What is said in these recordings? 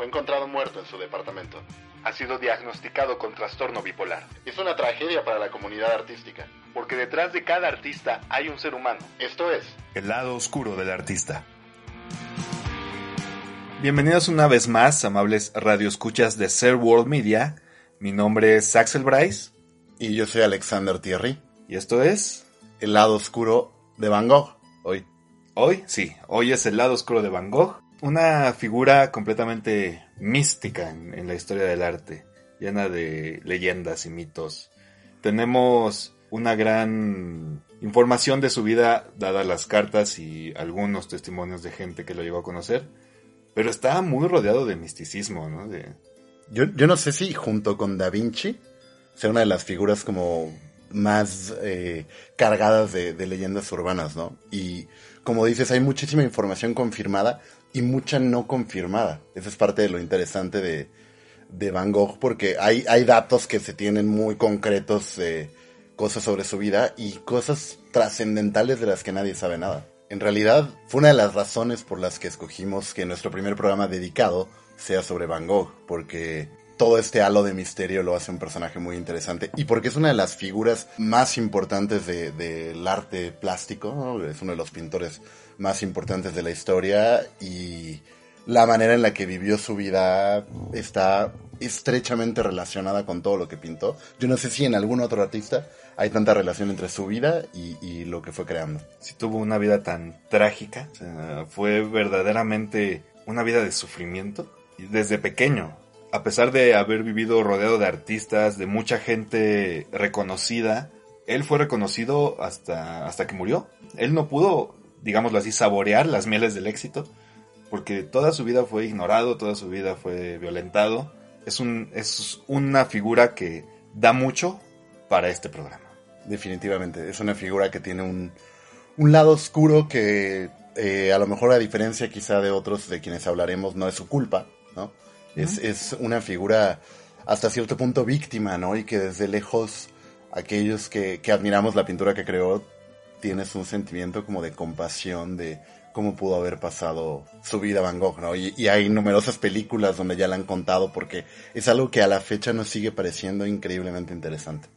fue encontrado muerto en su departamento. Ha sido diagnosticado con trastorno bipolar. Es una tragedia para la comunidad artística. Porque detrás de cada artista hay un ser humano. Esto es El lado oscuro del artista. Bienvenidos una vez más, amables radioescuchas de Ser World Media. Mi nombre es Axel Bryce. Y yo soy Alexander Thierry. Y esto es... El lado oscuro de Van Gogh. Hoy. Hoy, sí. Hoy es el lado oscuro de Van Gogh. Una figura completamente mística en, la historia del arte. Llena de leyendas y mitos. Tenemos una gran información de su vida, dadas las cartas y algunos testimonios de gente que lo llegó a conocer. Pero está muy rodeado de misticismo, ¿no? De... Yo, yo no sé si junto con Da Vinci sea una de las figuras como más eh, cargadas de, de, leyendas urbanas, ¿no? Y como dices, hay muchísima información confirmada y mucha no confirmada. Esa es parte de lo interesante de, de Van Gogh, porque hay, hay datos que se tienen muy concretos de cosas sobre su vida y cosas trascendentales de las que nadie sabe nada. En realidad, fue una de las razones por las que escogimos que nuestro primer programa dedicado sea sobre Van Gogh, porque todo este halo de misterio lo hace un personaje muy interesante y porque es una de las figuras más importantes del de, arte plástico, es uno de los pintores más importantes de la historia y la manera en la que vivió su vida está estrechamente relacionada con todo lo que pintó. Yo no sé si en algún otro artista hay tanta relación entre su vida y, lo que fue creando. Si tuvo una vida tan trágica, fue verdaderamente una vida de sufrimiento desde pequeño a pesar de haber vivido rodeado de artistas, de mucha gente reconocida, él fue reconocido hasta, hasta que murió. Él no pudo, digámoslo así, saborear las mieles del éxito, porque toda su vida fue ignorado, toda su vida fue violentado. Es, un, es una figura que da mucho para este programa. Definitivamente, es una figura que tiene un, un lado oscuro que eh, a lo mejor a diferencia quizá de otros de quienes hablaremos no es su culpa, ¿no? Es, es, una figura hasta cierto punto víctima, ¿no? Y que desde lejos aquellos que, que, admiramos la pintura que creó, tienes un sentimiento como de compasión de cómo pudo haber pasado su vida Van Gogh, ¿no? Y, hay numerosas películas donde ya la han contado porque es algo que a la fecha nos sigue pareciendo increíblemente interesante.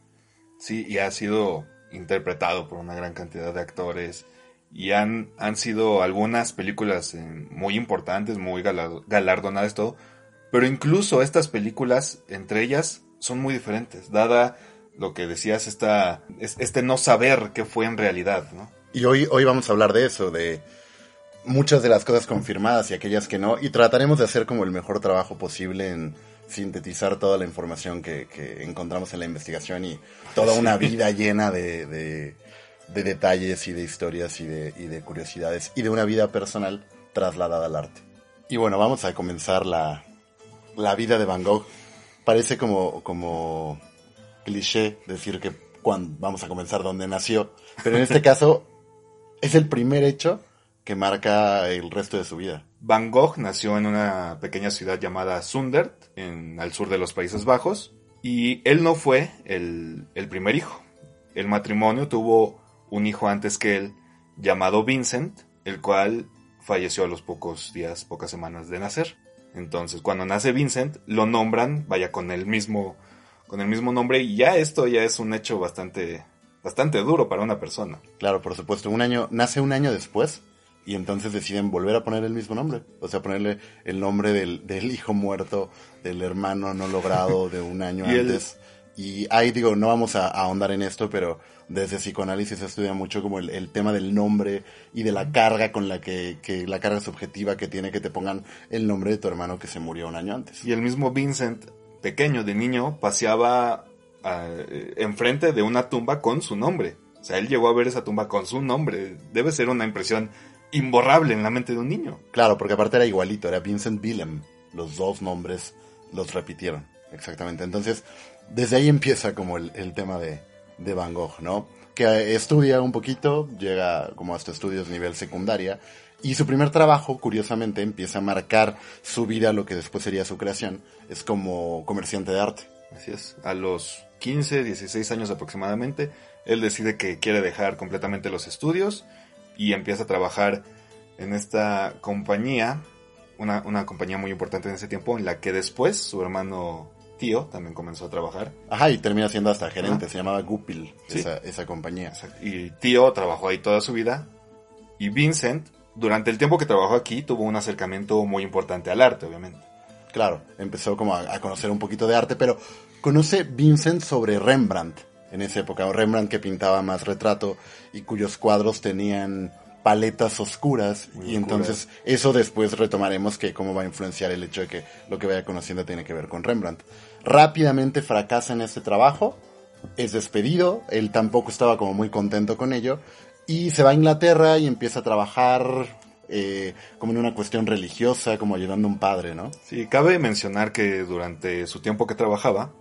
Sí, y ha sido interpretado por una gran cantidad de actores y han, han sido algunas películas eh, muy importantes, muy galardonadas, todo pero incluso estas películas, entre ellas, son muy diferentes, dada lo que decías, esta, este no saber qué fue en realidad, ¿no? Y hoy, hoy vamos a hablar de eso, de muchas de las cosas confirmadas y aquellas que no, y trataremos de hacer como el mejor trabajo posible en sintetizar toda la información que, que encontramos en la investigación y toda una vida llena de, de, de, detalles y de historias y de, y de curiosidades y de una vida personal trasladada al arte. Y bueno, vamos a comenzar la, la vida de Van Gogh. Parece como, como cliché decir que cuando vamos a comenzar donde nació, pero en este caso es el primer hecho que marca el resto de su vida. Van Gogh nació en una pequeña ciudad llamada Sundert, en al sur de los Países Bajos, y él no fue el, el primer hijo. El matrimonio tuvo un hijo antes que él, llamado Vincent, el cual falleció a los pocos días, pocas semanas de nacer. Entonces, cuando nace Vincent, lo nombran, vaya con el mismo, con el mismo nombre, y ya esto ya es un hecho bastante, bastante duro para una persona. Claro, por supuesto. Un año, nace un año después, y entonces deciden volver a poner el mismo nombre. O sea, ponerle el nombre del, del hijo muerto, del hermano no logrado de un año y antes. Y ahí digo, no vamos a, a, ahondar en esto, pero desde psicoanálisis se estudia mucho como el, el, tema del nombre y de la carga con la que, que, la carga subjetiva que tiene que te pongan el nombre de tu hermano que se murió un año antes. Y el mismo Vincent, pequeño, de niño, paseaba uh, enfrente de una tumba con su nombre. O sea, él llegó a ver esa tumba con su nombre. Debe ser una impresión imborrable en la mente de un niño. Claro, porque aparte era igualito, era Vincent Willem. Los dos nombres los repitieron. Exactamente. Entonces, desde ahí empieza como el, el tema de, de, Van Gogh, ¿no? Que estudia un poquito, llega como hasta estudios nivel secundaria, y su primer trabajo, curiosamente, empieza a marcar su vida, lo que después sería su creación, es como comerciante de arte. Así es, a los 15, 16 años aproximadamente, él decide que quiere dejar completamente los estudios y empieza a trabajar en esta compañía una, una compañía muy importante en ese tiempo, en la que después su hermano tío también comenzó a trabajar. Ajá, y termina siendo hasta gerente, Ajá. se llamaba Gupil, Sí. esa, esa compañía. Y tío trabajó ahí toda su vida. Y Vincent, durante el tiempo que trabajó aquí, tuvo un acercamiento muy importante al arte, obviamente. Claro, empezó como a, a conocer un poquito de arte, pero conoce Vincent sobre Rembrandt en esa época, o Rembrandt que pintaba más retrato y cuyos cuadros tenían paletas oscuras Muy y entonces eso después retomaremos que cómo va a influenciar el hecho de que lo que vaya conociendo tiene que ver con Rembrandt. Rápidamente fracasa en este trabajo, es despedido, él tampoco estaba como muy contento con ello y se va a Inglaterra y empieza a trabajar eh, como en una cuestión religiosa, como ayudando a un padre, ¿no? Sí, cabe mencionar que durante su tiempo que trabajaba,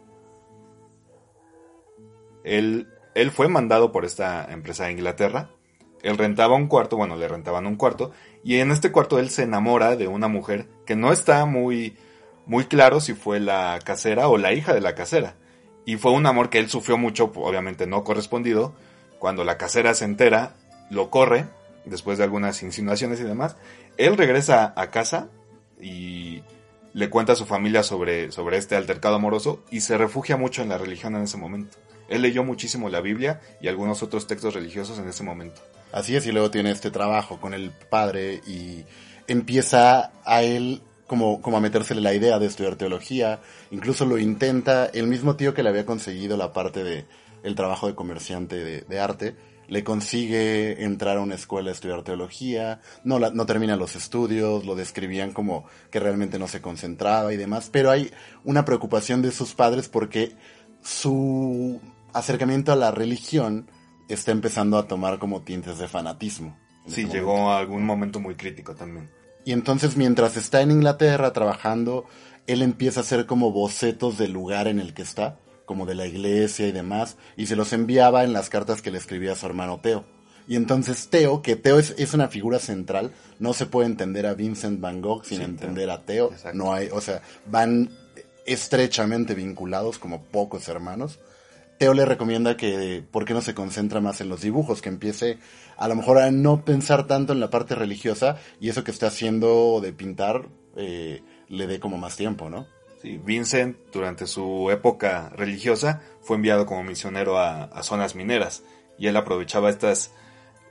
él, él fue mandado por esta empresa de Inglaterra. Él rentaba un cuarto, bueno, le rentaban un cuarto, y en este cuarto él se enamora de una mujer que no está muy, muy claro si fue la casera o la hija de la casera. Y fue un amor que él sufrió mucho, obviamente no correspondido. Cuando la casera se entera, lo corre, después de algunas insinuaciones y demás. Él regresa a casa y le cuenta a su familia sobre, sobre este altercado amoroso y se refugia mucho en la religión en ese momento. Él leyó muchísimo la Biblia y algunos otros textos religiosos en ese momento. Así es, y luego tiene este trabajo con el padre y empieza a él como, como a metérsele la idea de estudiar teología, incluso lo intenta, el mismo tío que le había conseguido la parte de el trabajo de comerciante de, de arte, le consigue entrar a una escuela a estudiar teología, no, la, no termina los estudios, lo describían como que realmente no se concentraba y demás, pero hay una preocupación de sus padres porque su acercamiento a la religión está empezando a tomar como tintes de fanatismo. Sí, ese llegó a algún momento muy crítico también. Y entonces mientras está en Inglaterra trabajando, él empieza a hacer como bocetos del lugar en el que está, como de la iglesia y demás, y se los enviaba en las cartas que le escribía a su hermano Teo. Y entonces Teo, que Teo es, es una figura central, no se puede entender a Vincent Van Gogh sin Sí, entender a Teo. Exacto. No hay, o sea, van estrechamente vinculados como pocos hermanos. Teo le recomienda que por qué no se concentra más en los dibujos, que empiece a lo mejor a no pensar tanto en la parte religiosa y eso que está haciendo de pintar eh, le dé como más tiempo, ¿no? Sí, Vincent, durante su época religiosa, fue enviado como misionero a, zonas mineras y él aprovechaba estas,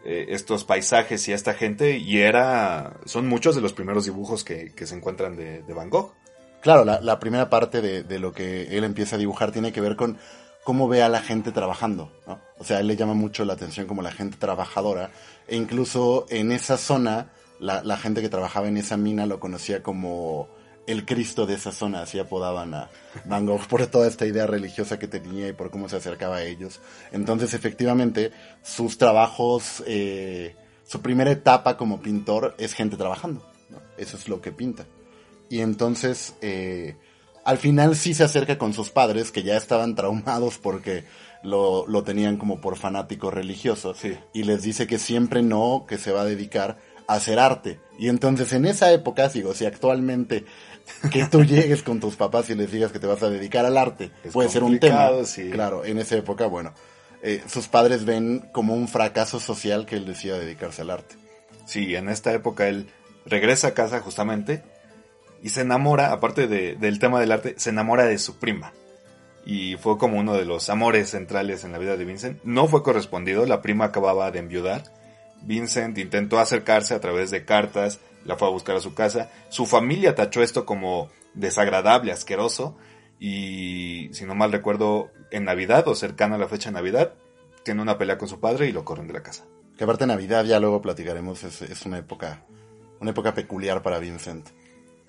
eh, estos paisajes y a esta gente y era, son muchos de los primeros dibujos que, que se encuentran de, de Van Gogh. Claro, la, la primera parte de, de lo que él empieza a dibujar tiene que ver con cómo ve a la gente trabajando, ¿no? O sea, él le llama mucho la atención como la gente trabajadora e incluso en esa zona, la, la gente que trabajaba en esa mina lo conocía como el Cristo de esa zona, así apodaban a Van Gogh por toda esta idea religiosa que tenía y por cómo se acercaba a ellos. Entonces, efectivamente, sus trabajos, eh, su primera etapa como pintor es gente trabajando, ¿no? Eso es lo que pinta. Y entonces, eh, al final sí se acerca con sus padres, que ya estaban traumados porque lo, lo tenían como por fanático religioso, Sí. y les dice que siempre no, que se va a dedicar a hacer arte. Y entonces en esa época, digo, si actualmente que tú llegues con tus papás y les digas que te vas a dedicar al arte, Es puede ser un tema. sí. Claro, en esa época, bueno, eh, sus padres ven como un fracaso social que él decida dedicarse al arte. Sí, en esta época él regresa a casa justamente y se enamora, aparte de- del tema del arte, se enamora de su prima. Y fue como uno de los amores centrales en la vida de Vincent. No fue correspondido, la prima acababa de enviudar. Vincent intentó acercarse a través de cartas, la fue a buscar a su casa. Su familia tachó esto como desagradable, asqueroso. Y si no mal recuerdo, en Navidad o cercana a la fecha de Navidad, tiene una pelea con su padre y lo corren de la casa. Que aparte Navidad, ya luego platicaremos, es, es una época, una época peculiar para Vincent.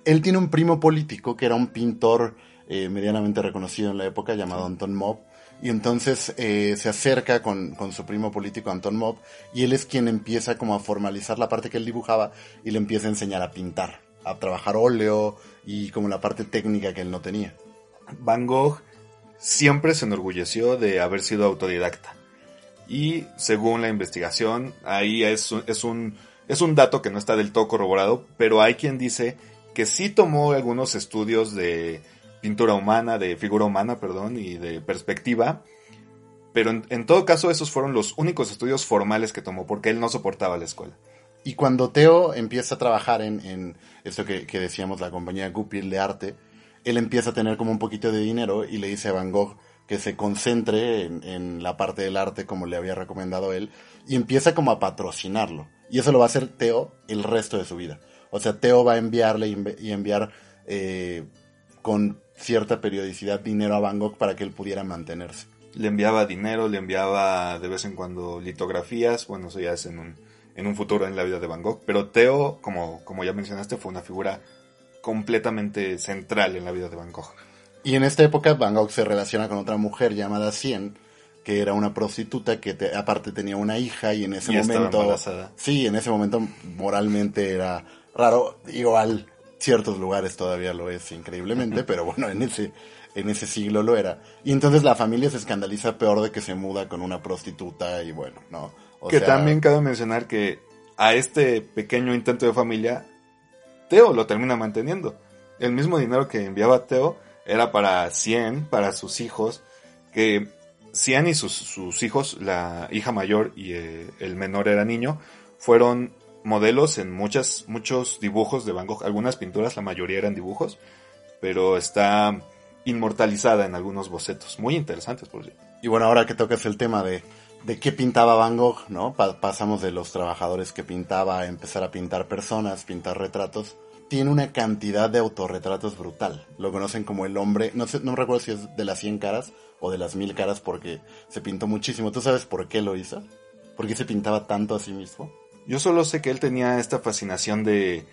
Él tiene un primo político que era un pintor eh, medianamente reconocido en la época llamado Anton Mob. Y entonces eh, se acerca con, con su primo político Anton Mob y él es quien empieza como a formalizar la parte que él dibujaba y le empieza a enseñar a pintar, a trabajar óleo y como la parte técnica que él no tenía. Van Gogh siempre se enorgulleció de haber sido autodidacta. Y según la investigación, ahí es, es, un, es un dato que no está del todo corroborado, pero hay quien dice que sí tomó algunos estudios de pintura humana, de figura humana, perdón, y de perspectiva. Pero en, todo caso esos fueron los únicos estudios formales que tomó porque él no soportaba la escuela. Y cuando Teo empieza a trabajar en, en esto que, decíamos, la compañía Goupil de arte, él empieza a tener como un poquito de dinero y le dice a Van Gogh que se concentre en, la parte del arte como le había recomendado él y empieza como a patrocinarlo. Y eso lo va a hacer Teo el resto de su vida. O sea, Teo va a enviarle y envi- y enviar eh, con cierta periodicidad dinero a Van Gogh para que él pudiera mantenerse. Le enviaba dinero, le enviaba de vez en cuando litografías, bueno, eso ya es en un, en un futuro en la vida de Van Gogh, pero Teo, como, como ya mencionaste, fue una figura completamente central en la vida de Van Gogh. Y en esta época Van Gogh se relaciona con otra mujer llamada Cien, que era una prostituta que te- aparte tenía una hija y en ese Y estaba momento... embarazada. Sí, en ese momento moralmente era raro. Igual ciertos lugares todavía lo es increíblemente, pero bueno, en ese, en ese siglo lo era. Y entonces la familia se escandaliza peor de que se muda con una prostituta y bueno, ¿no? O que sea, también cabe mencionar que a este pequeño intento de familia, Teo lo termina manteniendo. El mismo dinero que enviaba Teo era para Cien, para sus hijos, que Cien y sus, sus hijos, la hija mayor y eh, el menor era niño, fueron modelos en muchas, muchos dibujos de Van Gogh, algunas pinturas, la mayoría eran dibujos, pero está inmortalizada en algunos bocetos, muy interesantes por cierto. Y bueno, ahora que tocas el tema de, de qué pintaba Van Gogh, ¿no? Pa- pasamos de los trabajadores que pintaba a empezar a pintar personas, pintar retratos. Tiene una cantidad de autorretratos brutal. Lo conocen como el hombre, no sé, no recuerdo si es de las 100 caras o de las 1000 caras porque se pintó muchísimo. ¿Tú sabes por qué lo hizo? ¿Por qué se pintaba tanto a sí mismo? Yo solo sé que él tenía esta fascinación de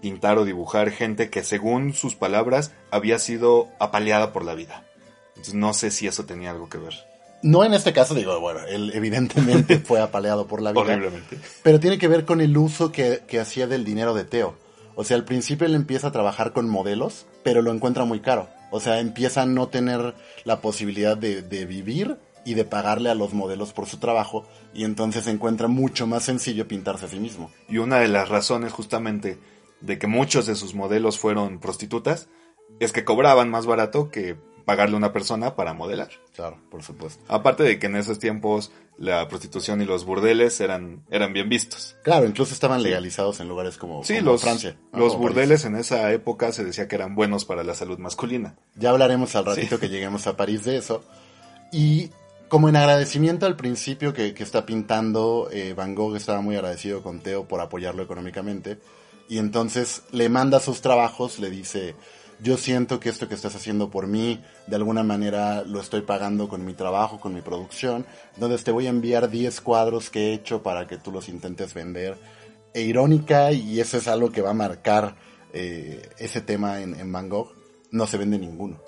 pintar o dibujar gente que según sus palabras había sido apaleada por la vida. Entonces no sé si eso tenía algo que ver. No en este caso, digo, bueno, él evidentemente fue apaleado por la vida. Horriblemente. Pero tiene que ver con el uso que, que hacía del dinero de Teo. O sea, al principio él empieza a trabajar con modelos, pero lo encuentra muy caro. O sea, empieza a no tener la posibilidad de, de vivir y de pagarle a los modelos por su trabajo. Y entonces encuentra mucho más sencillo pintarse a sí mismo. Y una de las razones justamente de que muchos de sus modelos fueron prostitutas es que cobraban más barato que pagarle a una persona para modelar. Claro, por supuesto. Aparte de que en esos tiempos la prostitución y los burdeles eran, eran bien vistos. Claro, incluso estaban legalizados en lugares como, Sí, como los, Francia. ¿no? los Como París. burdeles en esa época se decía que eran buenos para la salud masculina. Ya hablaremos al ratito Sí. que lleguemos a París de eso. Y como en agradecimiento al principio que, está pintando, eh, Van Gogh estaba muy agradecido con Teo por apoyarlo económicamente. Y entonces le manda sus trabajos, le dice, yo siento que esto que estás haciendo por mí, de alguna manera lo estoy pagando con mi trabajo, con mi producción. Entonces te voy a enviar 10 cuadros que he hecho para que tú los intentes vender. E irónica, y eso es algo que va a marcar eh, ese tema en, Van Gogh, no se vende ninguno.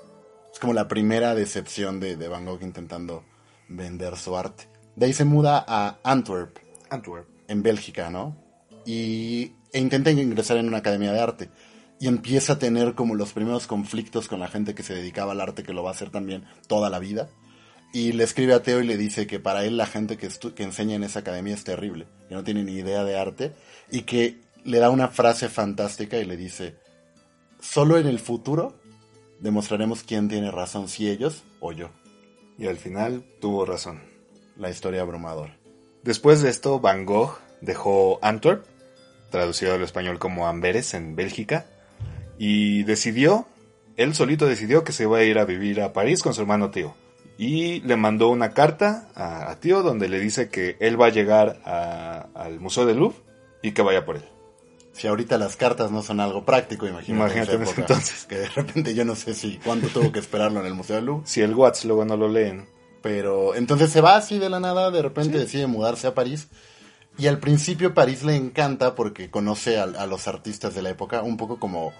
Es como la primera decepción de, de Van Gogh intentando vender su arte. De ahí se muda a Antwerp, Antwerp. en Bélgica, ¿no? Y e intenta ingresar en una academia de arte. Y empieza a tener como los primeros conflictos con la gente que se dedicaba al arte, que lo va a hacer también toda la vida. Y le escribe a Teo y le dice que para él la gente que, que enseña en esa academia es terrible, que no tiene ni idea de arte, y que le da una frase fantástica y le dice, solo en el futuro demostraremos quién tiene razón, si ellos o yo. Y al final tuvo razón. La historia abrumadora. Después de esto, Van Gogh dejó Antwerp, traducido al español como Amberes en Bélgica, y decidió, él solito decidió que se iba a ir a vivir a París con su hermano tío. Y le mandó una carta a, tío donde le dice que él va a llegar al Museo del Louvre y que vaya por él. Si ahorita las cartas no son algo práctico, imagínate, Imagínate en ese época, entonces. Que de repente yo no sé si cuánto tuvo que esperarlo en el Museo del Louvre. Si el Watts luego no lo leen, Pero entonces se va así de la nada, de repente decide mudarse a París. Y al principio París le encanta porque conoce a, a los artistas de la época, un poco como,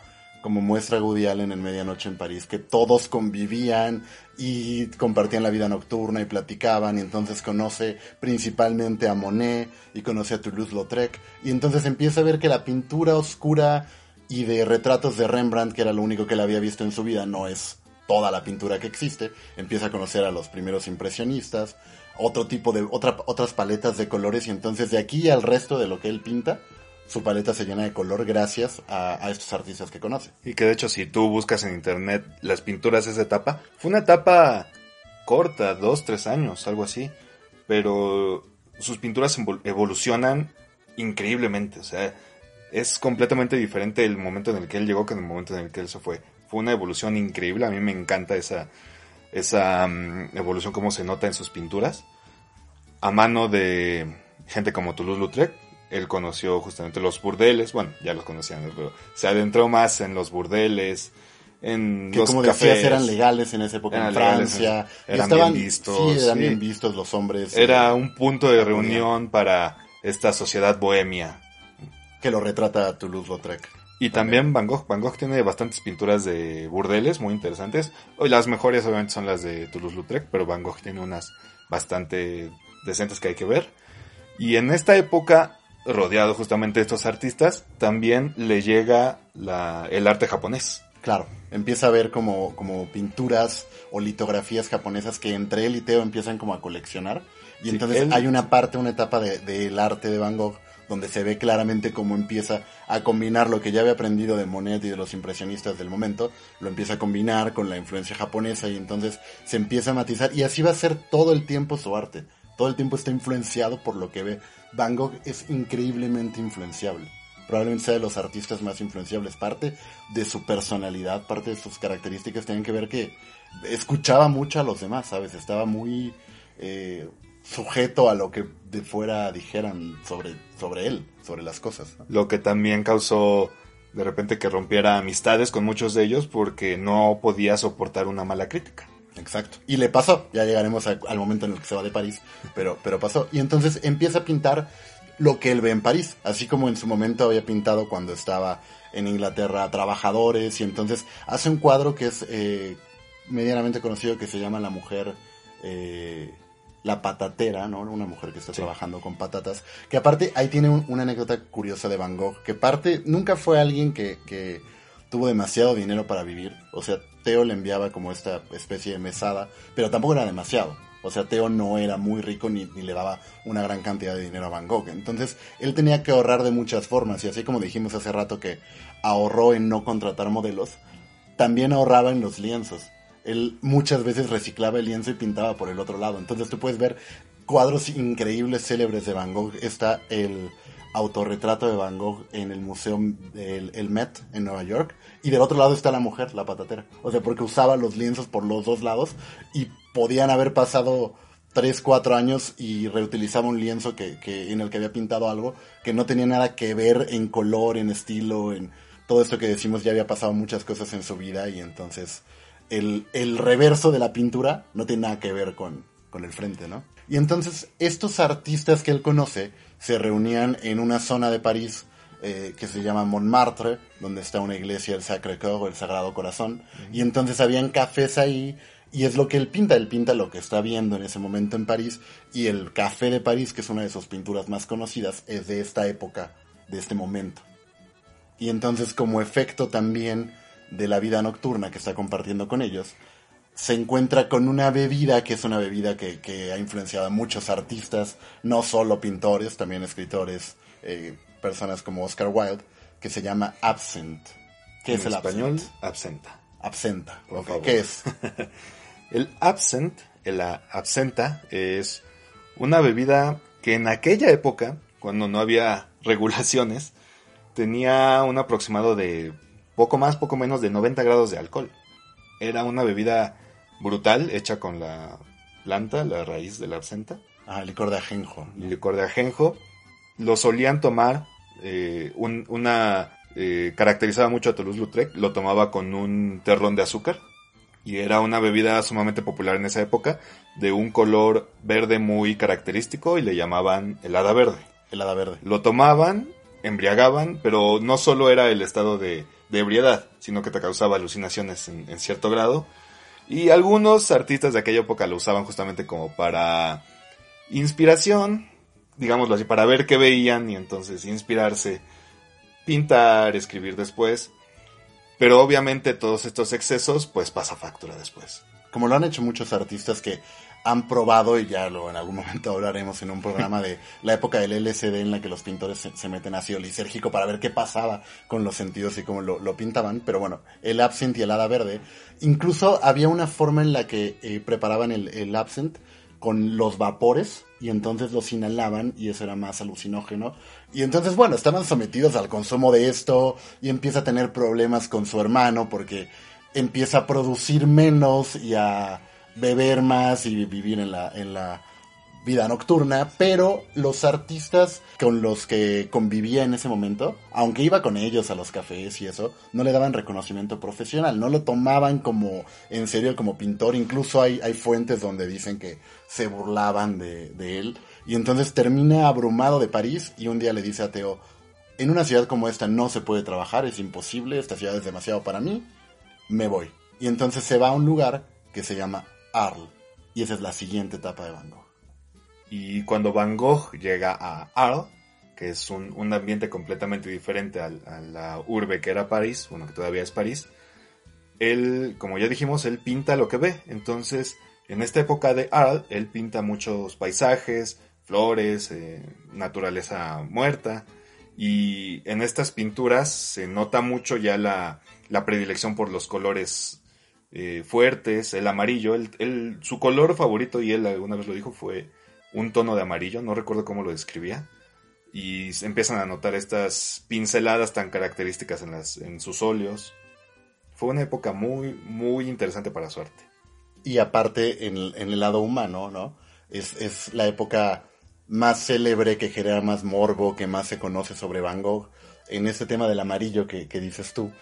como muestra Woody Allen en Medianoche en París, que todos convivían y compartían la vida nocturna y platicaban, y entonces conoce principalmente a Monet y conoce a Toulouse-Lautrec, y entonces empieza a ver que la pintura oscura y de retratos de Rembrandt, que era lo único que él había visto en su vida, no es toda la pintura que existe, empieza a conocer a los primeros impresionistas, otro tipo de, otra, otras paletas de colores, y entonces de aquí al resto de lo que él pinta, su paleta se llena de color gracias a, estos artistas que conoce. Y que de hecho si tú buscas en internet las pinturas de esa etapa, fue una etapa corta, dos, tres años, algo así. Pero sus pinturas evol- evolucionan increíblemente. O sea, es completamente diferente el momento en el que él llegó que el momento en el que él se fue. Fue una evolución increíble. A mí me encanta esa, esa mm, evolución como se nota en sus pinturas. A mano de gente como Toulouse-Lautrec, él conoció justamente los burdeles, bueno, ya los conocían, ¿no? pero se adentró más en los burdeles, en Que los como cafés. decías, eran legales en esa época en Francia. eran estaban, bien vistos, Sí, eran sí. bien vistos los hombres. Era eh, un punto de reunión para esta sociedad bohemia. Que lo retrata Toulouse-Lautrec. Y también Van Gogh. Van Gogh tiene bastantes pinturas de burdeles muy interesantes. Hoy las mejores obviamente son las de Toulouse-Lautrec, pero Van Gogh tiene unas bastante decentes que hay que ver. Y en esta época, rodeado justamente de estos artistas, también le llega la- el arte japonés. Claro, empieza a ver como, como pinturas o litografías japonesas que entre él y Teo empiezan como a coleccionar. Y Sí, entonces él- hay una parte, una etapa de- del arte de Van Gogh donde se ve claramente cómo empieza a combinar lo que ya había aprendido de Monet y de los impresionistas del momento, lo empieza a combinar con la influencia japonesa y entonces se empieza a matizar y así va a ser todo el tiempo su arte. Todo el tiempo está influenciado por lo que ve. Van Gogh es increíblemente influenciable probablemente sea de los artistas más influenciables. Parte de su personalidad, parte de sus características tienen que ver que escuchaba mucho a los demás, ¿sabes? Estaba muy eh, sujeto a lo que de fuera dijeran sobre, sobre él, sobre las cosas. Lo que también causó de repente que rompiera amistades con muchos de ellos porque no podía soportar una mala crítica. Exacto. Y le pasó, ya llegaremos a- al momento en el que se va de París, pero, pero pasó. Y entonces empieza a pintar lo que él ve en París, así como en su momento había pintado cuando estaba en Inglaterra trabajadores, y entonces hace un cuadro que es eh, medianamente conocido que se llama La mujer, eh, la patatera, ¿no? Una mujer que está Sí. trabajando con patatas, que aparte ahí tiene un- una anécdota curiosa de Van Gogh, que parte, nunca fue alguien que, que tuvo demasiado dinero para vivir. O sea, Teo le enviaba como esta especie de mesada, pero tampoco era demasiado. O sea, Teo no era muy rico ni, le daba una gran cantidad de dinero a Van Gogh. Entonces, él tenía que ahorrar de muchas formas. Y así como dijimos hace rato que ahorró en no contratar modelos, también ahorraba en los lienzos. Él muchas veces reciclaba el lienzo y pintaba por el otro lado. Entonces tú puedes ver cuadros increíbles, célebres de Van Gogh. Está el autorretrato de Van Gogh en el museo del el Met en Nueva York. Y del otro lado está la mujer, la patatera. O sea, porque usaba los lienzos por los dos lados y podían haber pasado 3, 4 años y reutilizaba un lienzo que, que, en el que había pintado algo que no tenía nada que ver en color, en estilo, en todo esto que decimos ya había pasado muchas cosas en su vida y entonces el, el reverso de la pintura no tiene nada que ver con, con el frente, ¿no? Y entonces estos artistas que él conoce se reunían en una zona de París eh, que se llama Montmartre, donde está una iglesia del Sacré-Cœur o el Sagrado Corazón, y entonces habían cafés ahí y es lo que él pinta, él pinta lo que está viendo en ese momento en París y el Café de París, que es una de sus pinturas más conocidas, es de esta época, de este momento. Y entonces como efecto también de la vida nocturna que está compartiendo con ellos, se encuentra con una bebida que es una bebida que, que ha influenciado a muchos artistas, no solo pintores, también escritores, eh, personas como Oscar Wilde, que se llama absinthe. ¿Qué en es el español, absinthe? absenta. Absenta. Por ok, favor. ¿Qué es? El absent, el absenta, es una bebida que en aquella época, cuando no había regulaciones, tenía un aproximado de poco más, poco menos de 90 grados de alcohol. Era una bebida brutal, hecha con la planta, la raíz de la absenta, Ah, licor de ajenjo. licor de ajenjo. Lo solían tomar, eh, un- una eh, caracterizaba mucho a Toulouse-Lautrec, lo tomaba con un terrón de azúcar y era una bebida sumamente popular en esa época, de un color verde muy característico y le llamaban helada verde. Helada verde. Lo tomaban, embriagaban, pero no solo era el estado de, de ebriedad, sino que te causaba alucinaciones en, en cierto grado. Y algunos artistas de aquella época lo usaban justamente como para inspiración, digámoslo así, para ver qué veían y entonces inspirarse, pintar, escribir después. Pero obviamente todos estos excesos pues pasa factura después. Como lo han hecho muchos artistas que han probado, y ya lo en algún momento hablaremos en un programa de la época del LSD en la que los pintores se, se meten ácido lisérgico para ver qué pasaba con los sentidos y cómo lo, pintaban. Pero bueno, el absinthe y el hada verde. Incluso había una forma en la que eh, preparaban el, el absinthe con los vapores y entonces los inhalaban y eso era más alucinógeno. Y entonces, bueno, estaban sometidos al consumo de esto y empieza a tener problemas con su hermano porque empieza a producir menos y a beber más y vivir en la, en la vida nocturna, pero los artistas con los que convivía en ese momento, aunque iba con ellos a los cafés y eso, no le daban reconocimiento profesional, no lo tomaban como en serio como pintor, incluso hay, hay fuentes donde dicen que se burlaban de, de él, y entonces termina abrumado de París y un día le dice a Teo, en una ciudad como esta no se puede trabajar, es imposible, esta ciudad es demasiado para mí, me voy. Y entonces se va a un lugar que se llama Arles, y esa es la siguiente etapa de Van Gogh. Y cuando Van Gogh llega a Arles, que es un, un ambiente completamente diferente a, la urbe que era París, bueno, que todavía es París, él, como ya dijimos, él pinta lo que ve. Entonces, en esta época de Arles, él pinta muchos paisajes, flores, eh, naturaleza muerta. Y en estas pinturas se nota mucho ya la, la predilección por los colores eh, fuertes, el amarillo. Él- su color favorito, y él alguna vez lo dijo, fue un tono de amarillo, no recuerdo cómo lo describía. Y empiezan a notar estas pinceladas tan características en, las, en sus óleos. Fue una época muy, muy interesante para su arte. Y aparte, en, el- el lado humano, ¿no? Es, es la época más célebre, que genera más morbo, que más se conoce sobre Van Gogh. En ese tema del amarillo que dices tú,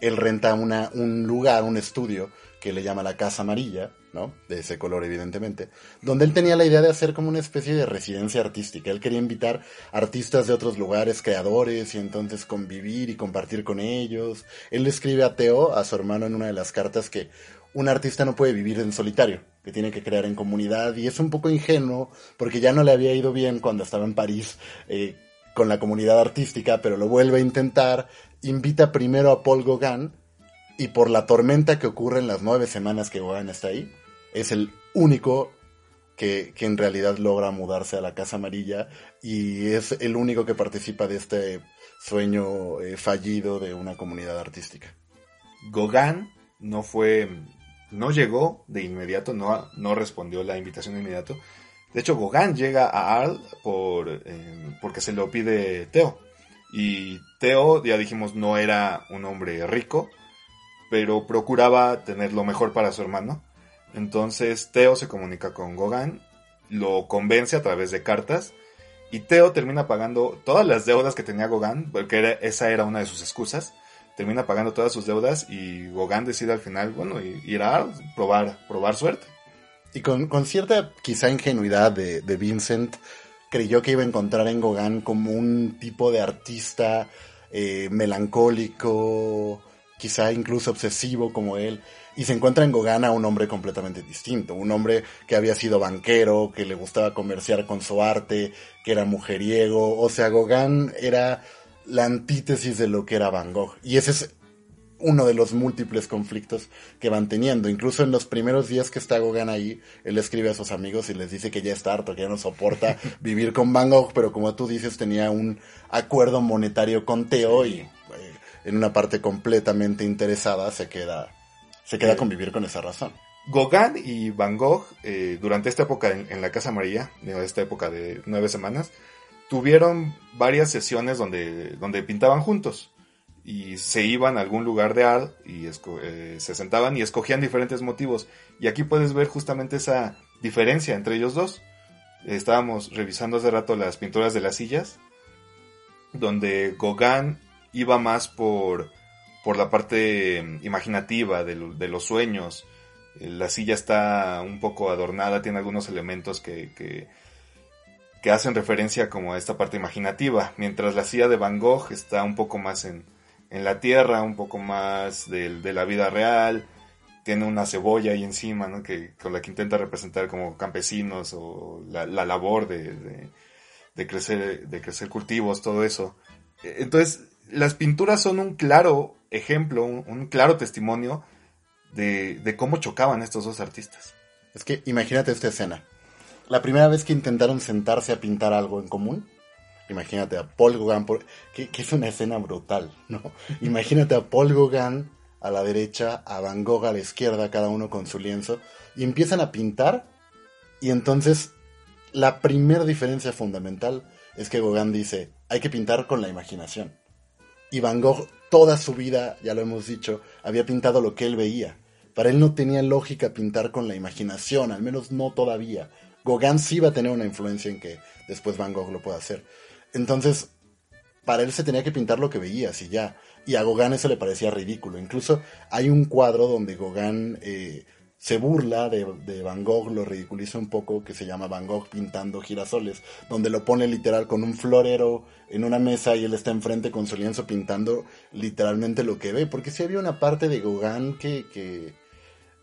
él renta una, un lugar, un estudio, que le llama la Casa Amarilla, ¿no? De ese color, evidentemente. Donde él tenía la idea de hacer como una especie de residencia artística. Él quería invitar artistas de otros lugares, creadores, y entonces convivir y compartir con ellos. Él le escribe a Teo, a su hermano, en una de las cartas que un artista no puede vivir en solitario, que tiene que crear en comunidad, y es un poco ingenuo, porque ya no le había ido bien cuando estaba en París eh, con la comunidad artística, pero lo vuelve a intentar, invita primero a Paul Gauguin, y por la tormenta que ocurre en las nueve semanas que Gauguin está ahí, es el único que, que en realidad logra mudarse a la Casa Amarilla, y es el único que participa de este sueño eh, fallido de una comunidad artística. Gauguin no fue, no llegó de inmediato, no, no respondió la invitación de inmediato. De hecho, Gauguin llega a Arles por, eh, porque se lo pide Teo. Y Teo, ya dijimos, no era un hombre rico, pero procuraba tener lo mejor para su hermano. Entonces Teo se comunica con Gauguin, lo convence a través de cartas y Teo termina pagando todas las deudas que tenía Gauguin, porque esa era una de sus excusas. Termina pagando todas sus deudas y Gauguin decide al final, bueno, ir a Arles, probar, probar suerte. Y con, cierta quizá ingenuidad de, de Vincent, creyó que iba a encontrar en Gauguin como un tipo de artista eh, melancólico, quizá incluso obsesivo como él, y se encuentra en Gauguin a un hombre completamente distinto, un hombre que había sido banquero, que le gustaba comerciar con su arte, que era mujeriego, o sea, Gauguin era la antítesis de lo que era Van Gogh, y ese es uno de los múltiples conflictos que van teniendo. Incluso en los primeros días que está Gauguin ahí, él escribe a sus amigos y les dice que ya está harto, que ya no soporta vivir con Van Gogh, pero como tú dices, tenía un acuerdo monetario con Teo y eh, en una parte completamente interesada se queda, se queda Sí. con vivir con esa razón. Gauguin y Van Gogh, eh, durante esta época en, en la Casa María, digo, esta época de nueve semanas, tuvieron varias sesiones donde, donde pintaban juntos. Y se iban a algún lugar de art y eh, se sentaban y escogían diferentes motivos. Y aquí puedes ver justamente esa diferencia entre ellos dos. Estábamos revisando hace rato las pinturas de las sillas, donde Gauguin iba más por, por la parte eh, imaginativa de, de los sueños. Eh, La silla está un poco adornada, tiene algunos elementos que, que, que hacen referencia como a esta parte imaginativa, mientras la silla de Van Gogh está un poco más en, en la tierra, un poco más de, la vida real, tiene una cebolla ahí encima, ¿no? que, con la que intenta representar como campesinos o la, la labor de, crecer, de crecer cultivos, todo eso. Eh, Entonces, las pinturas son un claro ejemplo, un, un claro testimonio de, de cómo chocaban estos dos artistas. Es que imagínate esta escena. La primera vez que intentaron sentarse a pintar algo en común, imagínate a Paul Gauguin, por- que, es una escena brutal, ¿no? Imagínate a Paul Gauguin a la derecha, a Van Gogh a la izquierda, cada uno con su lienzo, y empiezan a pintar Y entonces, la primera diferencia fundamental es que Gauguin dice, hay que pintar con la imaginación. Y Van Gogh, toda su vida, ya lo hemos dicho, había pintado lo que él veía. Para él no tenía lógica pintar con la imaginación, al menos no todavía. Gauguin sí va a tener una influencia en que después Van Gogh lo pueda hacer. Entonces, para él se tenía que pintar lo que veía, y ya. Y a Gauguin eso le parecía ridículo. Incluso hay un cuadro donde Gauguin eh, se burla de, Van Gogh, lo ridiculiza un poco, que se llama Van Gogh pintando girasoles, donde lo pone literal con un florero en una mesa y él está enfrente con su lienzo pintando literalmente lo que ve, porque sí había una parte de Gauguin que, que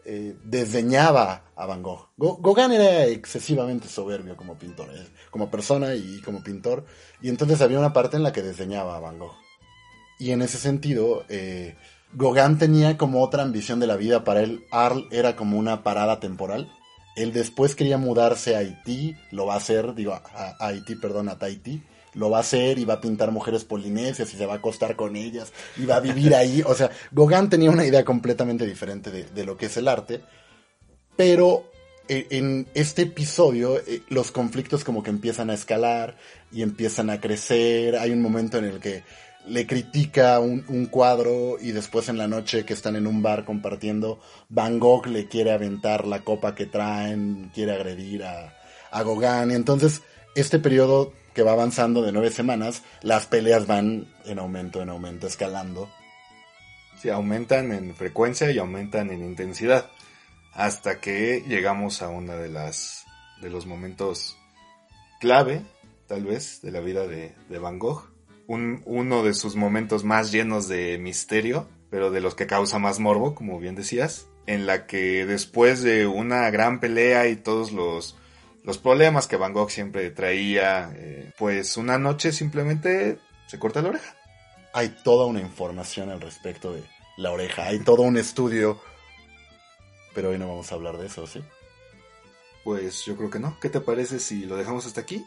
eh, desdeñaba a Van Gogh. Gauguin era excesivamente soberbio como pintor, eh, como persona y como pintor, y entonces había una parte en la que desdeñaba a Van Gogh. Y en ese sentido, eh, Gauguin tenía como otra ambición de la vida. Para él, Arles era como una parada temporal. Él después quería mudarse a Haití, lo va a hacer, digo, a, Haití, perdón, a Tahití. Lo va a hacer y va a pintar mujeres polinesias y se va a acostar con ellas y va a vivir ahí. O sea, Gauguin tenía una idea completamente diferente de, lo que es el arte. Pero eh, en este episodio eh, los conflictos como que empiezan a escalar y empiezan a crecer. Hay un momento en el que le critica un, cuadro y después en la noche que están en un bar compartiendo, Van Gogh le quiere aventar la copa que traen, quiere agredir a, a Gauguin. Entonces, este periodo que va avanzando de nueve semanas, las peleas van en aumento, en aumento, escalando. Sí, aumentan en frecuencia y aumentan en intensidad. Hasta que llegamos a una de las de los momentos clave, tal vez, de la vida de, de Van Gogh uno de sus momentos más llenos de misterio, pero de los que causa más morbo, como bien decías, en la que después de una gran pelea y todos los, los problemas que Van Gogh siempre traía, eh, pues una noche simplemente se corta la oreja. Hay toda una información al respecto de la oreja, hay todo un estudio, pero hoy no vamos a hablar de eso, ¿sí? Pues yo creo que no. ¿Qué te parece si lo dejamos hasta aquí?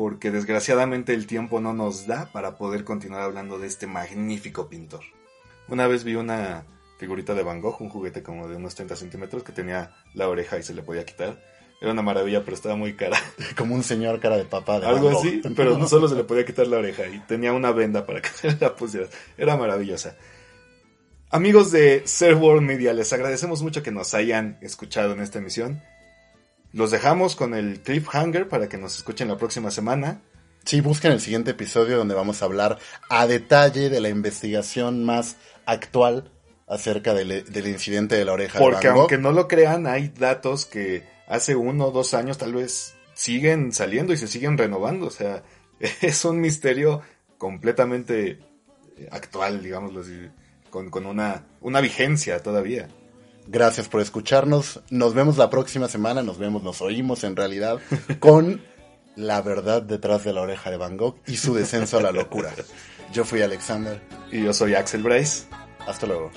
porque desgraciadamente el tiempo no nos da para poder continuar hablando de este magnífico pintor. Una vez vi una figurita de Van Gogh, un juguete como de unos 30 centímetros que tenía la oreja y se le podía quitar. Era una maravilla, pero estaba muy cara. Como un señor cara de papá. De Algo así, pero no solo se le podía quitar la oreja y tenía una venda para que se la pusiera. Era maravillosa. Amigos de Server Media, les agradecemos mucho que nos hayan escuchado en esta emisión. Los dejamos con el cliffhanger para que nos escuchen la próxima semana. Sí, busquen el siguiente episodio donde vamos a hablar a detalle de la investigación más actual acerca del, incidente de la oreja. Porque aunque no lo crean, hay datos que hace uno o dos años tal vez siguen saliendo y se siguen renovando. O sea, es un misterio completamente actual, digámoslo así, con, con una, una vigencia todavía. Gracias por escucharnos. Nos vemos la próxima semana. Nos vemos, nos oímos en realidad con la verdad detrás de la oreja de Van Gogh y su descenso a la locura. Yo fui Alexander. Y yo soy Axel Bryce. Hasta luego.